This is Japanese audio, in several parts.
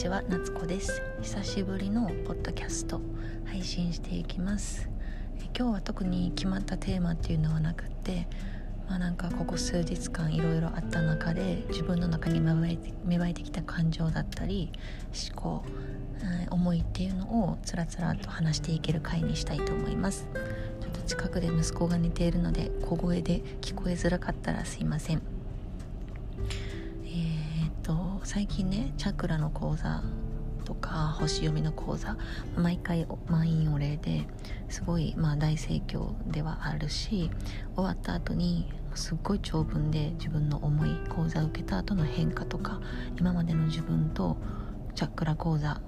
ちは夏子です。久しぶりのポッドキャスト配信していきます。今日は特に決まったテーマっていうのはなくってまあなんかここ数日間いろいろあった中で自分の中に芽生えて芽生えてきた感情だったり思考、思いっていうのをつらつらと話していける回にしたいと思います。ちょっと近くで息子が寝ているので小声で聞こえづらかったらすいません。最近ねチャクラの講座とか星読みの講座毎回満員御礼ですごい、まあ、大盛況ではあるし終わった後にすっごい長文で自分の思い講座を受けた後の変化とか今までの自分とチャクラ講座、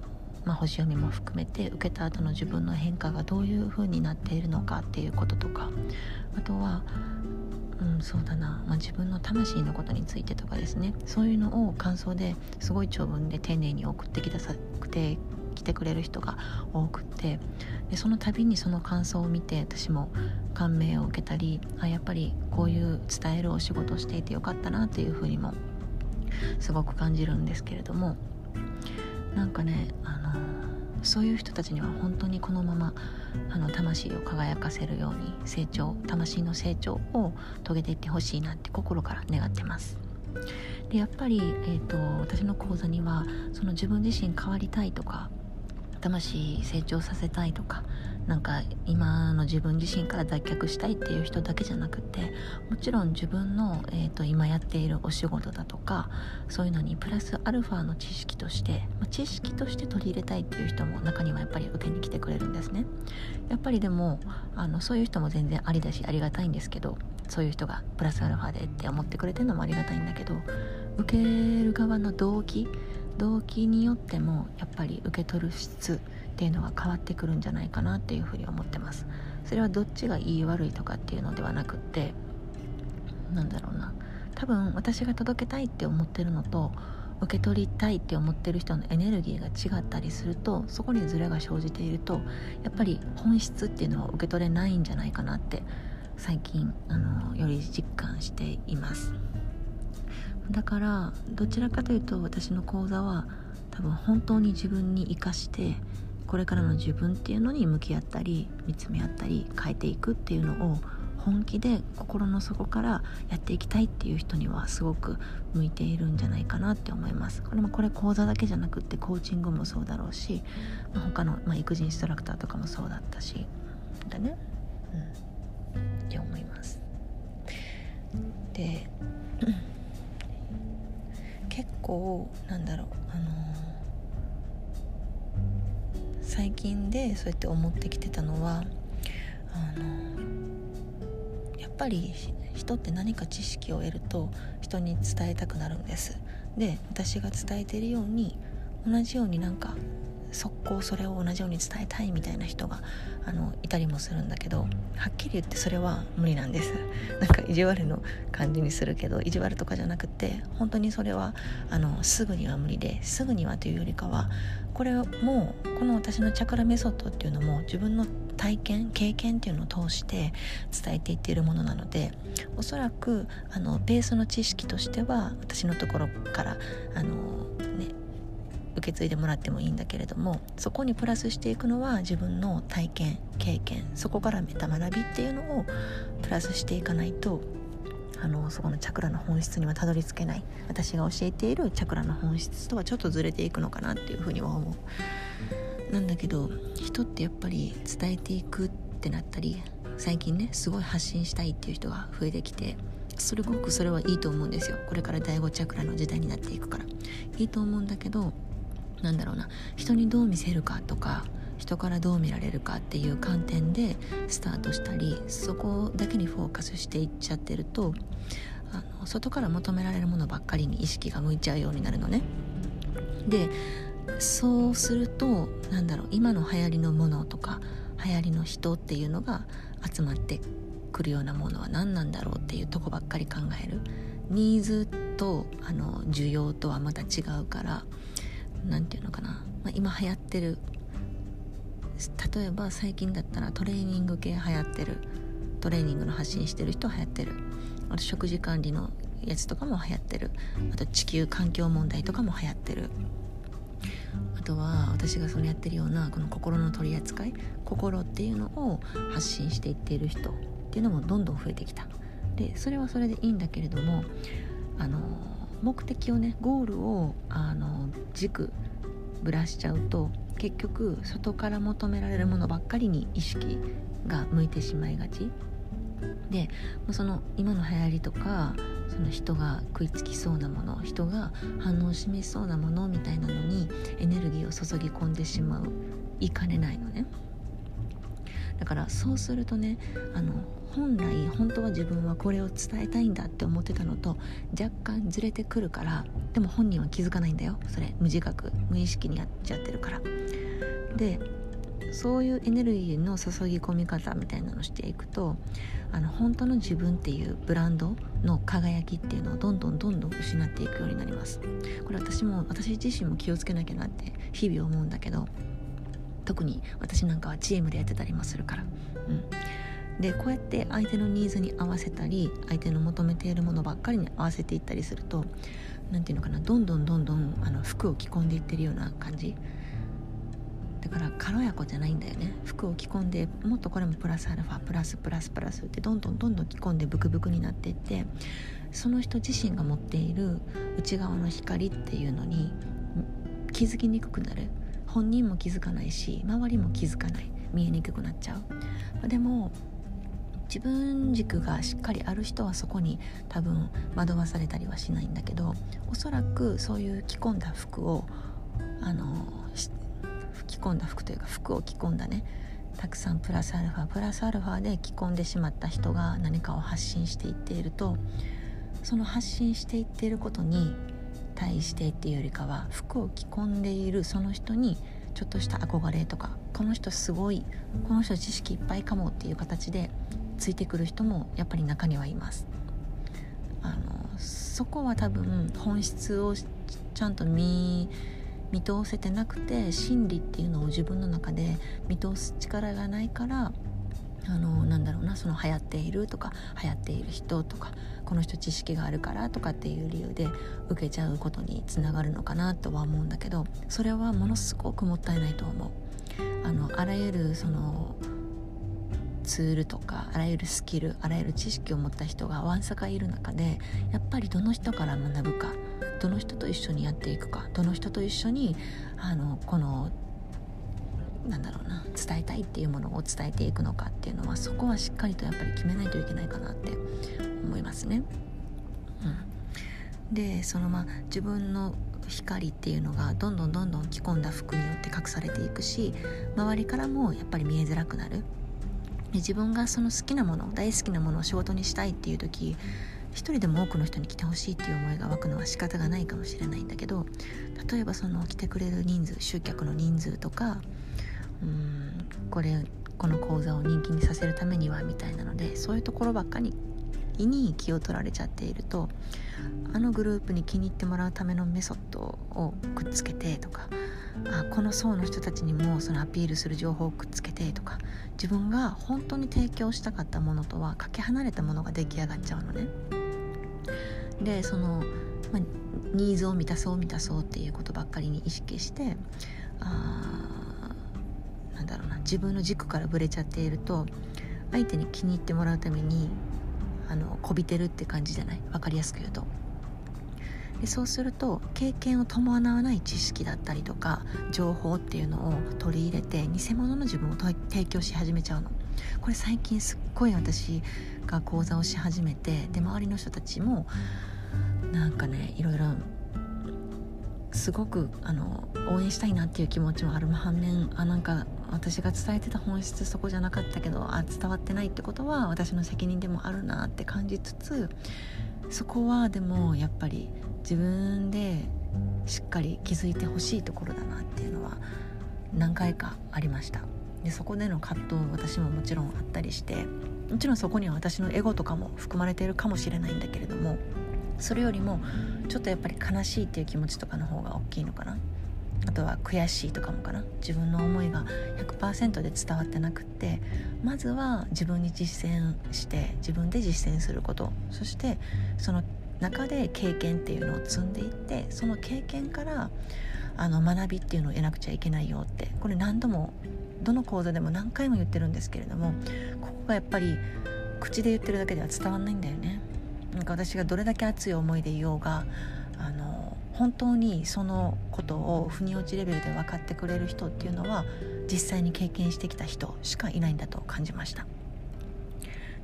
まあ、星読みも含めて受けた後の自分の変化がどういう風になっているのかっていうこととかあとはうん、そうだな、まあ、自分の魂のことについてとかですね。そういうのを感想ですごい長文で丁寧に送ってきたさくて来てくれる人が多くって。でその度にその感想を見て私も感銘を受けたりあやっぱりこういう伝えるお仕事をしていてよかったなっていうふうにもすごく感じるんですけれども。なんかねあのそういう人たちには本当にこのままあの魂を輝かせるように成長魂の成長を遂げていってほしいなって心から願ってます。でやっぱり、えーと、私の講座にはその自分自身変わりたいとか魂成長させたいとかなんか今の自分自身から脱却したいっていう人だけじゃなくてもちろん自分の、えーと、今やっているお仕事だとかそういうのにプラスアルファの知識として、ま、知識として取り入れたいっていう人も中にはやっぱり受けに来てくれるんですね。やっぱりでもあのそういう人も全然ありだしありがたいんですけどそういう人がプラスアルファでって思ってくれてるのもありがたいんだけど受ける側の動機動機によってもやっぱり受け取る質っていうのが変わってくるんじゃないかなっていうふうに思ってます。それはどっちがいい悪いとかっていうのではなくってなんだろうな。多分私が届けたいって思ってるのと受け取りたいって思ってる人のエネルギーが違ったりするとそこにズレが生じているとやっぱり本質っていうのは受け取れないんじゃないかなって最近あのより実感しています。だからどちらかというと私の講座は多分本当に自分に生かしてこれからの自分っていうのに向き合ったり見つめ合ったり変えていくっていうのを本気で心の底からやっていきたいっていう人にはすごく向いているんじゃないかなって思います。これもこれ講座だけじゃなくってコーチングもそうだろうし、まあ、他の、まあ、育児インストラクターとかもそうだったしだね。うん。って思います。で結構なんだろうあの最近でそうやって思ってきてたのはあのやっぱり人って何か知識を得ると人に伝えたくなるんです。で私が伝えてるように同じようになんか速攻それを同じように伝えたいみたいな人があのいたりもするんだけどはっきり言ってそれは無理なんです。なんか意地悪の感じにするけど意地悪とかじゃなくて本当にそれはあのすぐには無理ですぐにはというよりかはこれもこの私のチャクラメソッドっていうのも自分の体験経験っていうのを通して伝えていっているものなのでおそらくあのベースの知識としては私のところからあのね受け継いでもらってもいいんだけれどもそこにプラスしていくのは自分の体験経験そこからメタ学びっていうのをプラスしていかないとあのそこのチャクラの本質にはたどり着けない。私が教えているチャクラの本質とはちょっとずれていくのかなっていうふうには思う。なんだけど人ってやっぱり伝えていくってなったり最近ねすごい発信したいっていう人が増えてきてそれごくそれはいいと思うんですよ。これから第5チャクラの時代になっていくから。いいと思うんだけどなんだろうな。人にどう見せるかとか人からどう見られるかっていう観点でスタートしたりそこだけにフォーカスしていっちゃってるとあの外から求められるものばっかりに意識が向いちゃうようになるのね。でそうするとなんだろう今の流行りのものとか流行りの人っていうのが集まってくるようなものは何なんだろうっていうとこばっかり考える。ニーズとあの需要とはまた違うから何て言うのかな、まあ、今流行ってる例えば最近だったらトレーニング系流行ってる。トレーニングの発信してる人流行ってる。あと食事管理のやつとかも流行ってる。あと地球環境問題とかも流行ってる。とは私がそのやってるようなこの心の取り扱い心っていうのを発信していっている人っていうのもどんどん増えてきた。でそれはそれでいいんだけれどもあの目的をねゴールをあの軸ぶらしちゃうと結局外から求められるものばっかりに意識が向いてしまいがち。でその今の流行りとかその人が食いつきそうなもの人が反応を示しそうなものみたいなのにエネルギーを注ぎ込んでしまう。いかねないのね。だからそうするとねあの本来本当は自分はこれを伝えたいんだって思ってたのと若干ずれてくるからでも本人は気づかないんだよ。それ無自覚無意識にやっちゃってるから。でそういうエネルギーの注ぎ込み方みたいなのをしていくとあの本当の自分っていうブランドの輝きっていうのをどんどんどんどん失っていくようになります。これ私も私自身も気をつけなきゃなって日々思うんだけど特に私なんかはチームでやってたりもするから。うん。でこうやって相手のニーズに合わせたり相手の求めているものばっかりに合わせていったりすると何て言うのかなどんどんどんどんあの服を着込んでいってるような感じ。だから軽やかじゃないんだよね。服を着込んでもっとこれもプラスアルファプラスプラスプラスってどんどんどんどん着込んでブクブクになっていってその人自身が持っている内側の光っていうのに気づきにくくなる。本人も気づかないし周りも気づかない。見えにくくなっちゃう。でも自分軸がしっかりある人はそこに多分惑わされたりはしないんだけどおそらくそういう着込んだ服をあの着込んだ服というか服を着込んだね。たくさんプラスアルファ。プラスアルファで着込んでしまった人が何かを発信していっているとその発信していっていることに対してっていうよりかは服を着込んでいるその人にちょっとした憧れとかこの人すごいこの人知識いっぱいかもっていう形でついてくる人もやっぱり中にはいます。あのそこは多分本質をちゃんと見見通せてなくて心理っていうのを自分の中で見通す力がないからあのなんだろうなその流行っているとか流行っている人とかこの人知識があるからとかっていう理由で受けちゃうことにつながるのかなとは思うんだけどそれはものすごくもったいないと思う。あのあらゆるそのツールとかあらゆるスキルあらゆる知識を持った人がわんさかいる中でやっぱりどの人から学ぶかどの人と一緒にやっていくかどの人と一緒にあのこのなんだろうな伝えたいっていうものを伝えていくのかっていうのはそこはしっかりとやっぱり決めないといけないかなって思いますね。うん、でそのまあ自分の光っていうのがどんどんどんどん着込んだ服によって隠されていくし周りからもやっぱり見えづらくなる自分がその好きなもの大好きなものを仕事にしたいっていう時一人でも多くの人に来てほしいっていう思いが湧くのは仕方がないかもしれないんだけど例えばその来てくれる人数集客の人数とかうんこれこの講座を人気にさせるためにはみたいなのでそういうところばっかりに気を取られちゃっているとあのグループに気に入ってもらうためのメソッドをくっつけてとかあこの層の人たちにもそのアピールする情報をくっつけてとか自分が本当に提供したかったものとはかけ離れたものが出来上がっちゃうのね。でその、まあ、ニーズを満たそう満たそうっていうことばっかりに意識してあなんだろうな自分の軸からぶれちゃっていると相手に気に入ってもらうためにあのこびてるって感じじゃない？分かりやすく言うと。でそうすると経験を伴わない知識だったりとか情報っていうのを取り入れて偽物の自分を提供し始めちゃうのこれ最近すっごい私が講座をし始めてで周りの人たちもなんかねいろいろすごくあの応援したいなっていう気持ちもある。反面あなんか私が伝えてた本質そこじゃなかったけどあ伝わってないってことは私の責任でもあるなって感じつつそこはでもやっぱり自分でしっかり気づいてほしいところだなっていうのは何回かありました。でそこでの葛藤私ももちろんあったりしてもちろんそこには私のエゴとかも含まれているかもしれないんだけれどもそれよりもちょっとやっぱり悲しいっていう気持ちとかの方が大きいのかな。あとは悔しいとかもかな。自分の思いが100%で伝わってなくってまずは自分に実践して自分で実践すること。そしてその中で経験っていうのを積んでいってその経験からあの学びっていうのを得なくちゃいけないよって。これ何度もどの講座でも何回も言ってるんですけれどもここがやっぱり口で言ってるだけでは伝わんないんだよね。なんか私がどれだけ熱い思いでいようがあの本当にそのことを腑に落ちレベルで分かってくれる人っていうのは実際に経験してきた人しかいないんだと感じました。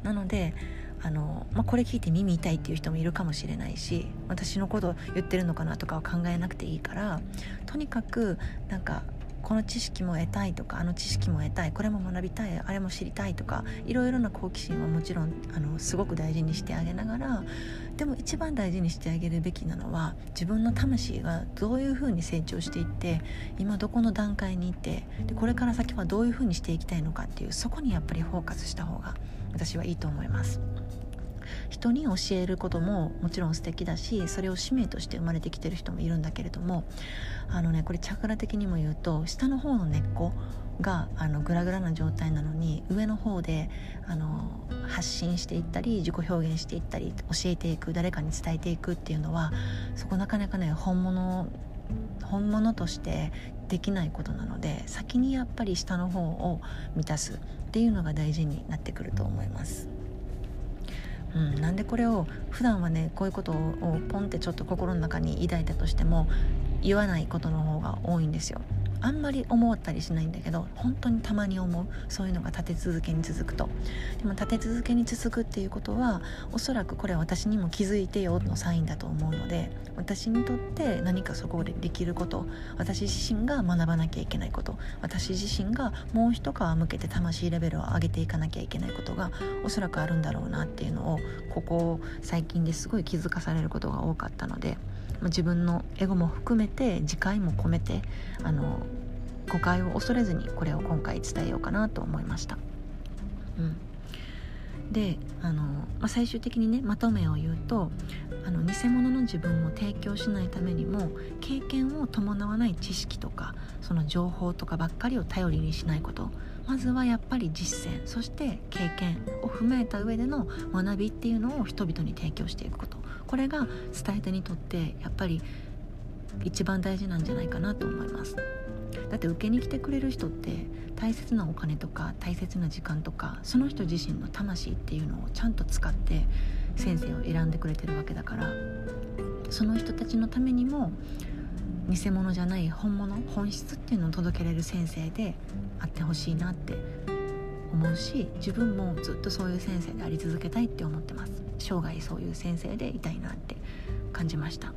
なのであの、まあ、これ聞いて耳痛いっていう人もいるかもしれないし私のこと言ってるのかなとかは考えなくていいからとにかくなんかこの知識も得たいとかあの知識も得たいこれも学びたいあれも知りたいとかいろいろな好奇心はもちろんあのすごく大事にしてあげながらでも一番大事にしてあげるべきなのは自分の魂がどういうふうに成長していって今どこの段階にいてでこれから先はどういうふうにしていきたいのかっていうそこにやっぱりフォーカスした方が私はいいと思います。人に教えることももちろん素敵だしそれを使命として生まれてきてる人もいるんだけれどもあのねこれチャクラ的にも言うと下の方の根っこがあのグラグラな状態なのに上の方であの発信していったり自己表現していったり教えていく誰かに伝えていくっていうのはそこなかなかね本物本物としてできないことなので先にやっぱり下の方を満たすっていうのが大事になってくると思います。うん、なんでこれを普段はねこういうことをポンってちょっと心の中に抱いたとしても言わないことの方が多いんですよ。あんまり思ったりしないんだけど本当にたまに思う。そういうのが立て続けに続くと。でも立て続けに続くっていうことはおそらくこれは私にも気づいてよのサインだと思うので私にとって何かそこでできること私自身が学ばなきゃいけないこと私自身がもう一皮向けて魂レベルを上げていかなきゃいけないことがおそらくあるんだろうなっていうのをここ最近ですごい気づかされることが多かったので自分のエゴも含めて自戒も込めてあの誤解を恐れずにこれを今回伝えようかなと思いました。うん。であの、まあ、最終的にねまとめを言うとあの偽物の自分を提供しないためにも経験を伴わない知識とかその情報とかばっかりを頼りにしないこと。まずはやっぱり実践そして経験を踏まえた上での学びっていうのを人々に提供していくこと。これが伝え手にとってやっぱり一番大事なんじゃないかなと思います。だって受けに来てくれる人って大切なお金とか大切な時間とかその人自身の魂っていうのをちゃんと使って先生を選んでくれてるわけだからその人たちのためにも偽物じゃない本物本質っていうのを届けられる先生であってほしいなって思うし自分もずっとそういう先生であり続けたいって思ってます。生涯そういう先生でいたいなって感じました。